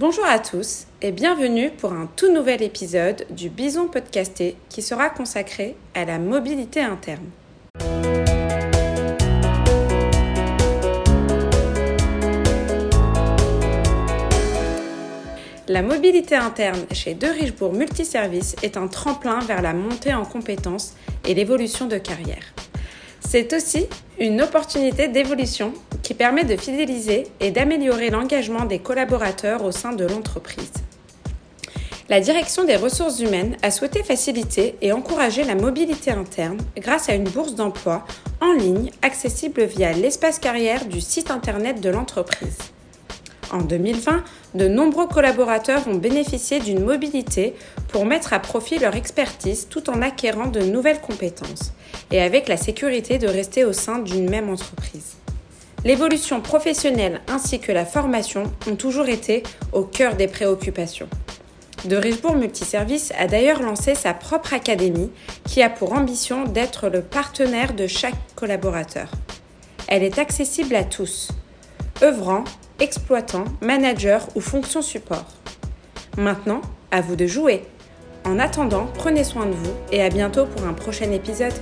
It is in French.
Bonjour à tous et bienvenue pour un tout nouvel épisode du Bison Podcasté qui sera consacré à la mobilité interne. La mobilité interne chez De Richebourg Multiservice est un tremplin vers la montée en compétences et l'évolution de carrière. C'est aussi une opportunité d'évolution qui permet de fidéliser et d'améliorer l'engagement des collaborateurs au sein de l'entreprise. La direction des ressources humaines a souhaité faciliter et encourager la mobilité interne grâce à une bourse d'emploi en ligne accessible via l'espace carrière du site internet de l'entreprise. En 2020, de nombreux collaborateurs ont bénéficié d'une mobilité pour mettre à profit leur expertise tout en acquérant de nouvelles compétences et avec la sécurité de rester au sein d'une même entreprise. L'évolution professionnelle ainsi que la formation ont toujours été au cœur des préoccupations. De Richebourg Multiservice a d'ailleurs lancé sa propre académie qui a pour ambition d'être le partenaire de chaque collaborateur. Elle est accessible à tous, œuvrant, exploitant, manager ou fonction support. Maintenant, à vous de jouer. En attendant, prenez soin de vous et à bientôt pour un prochain épisode.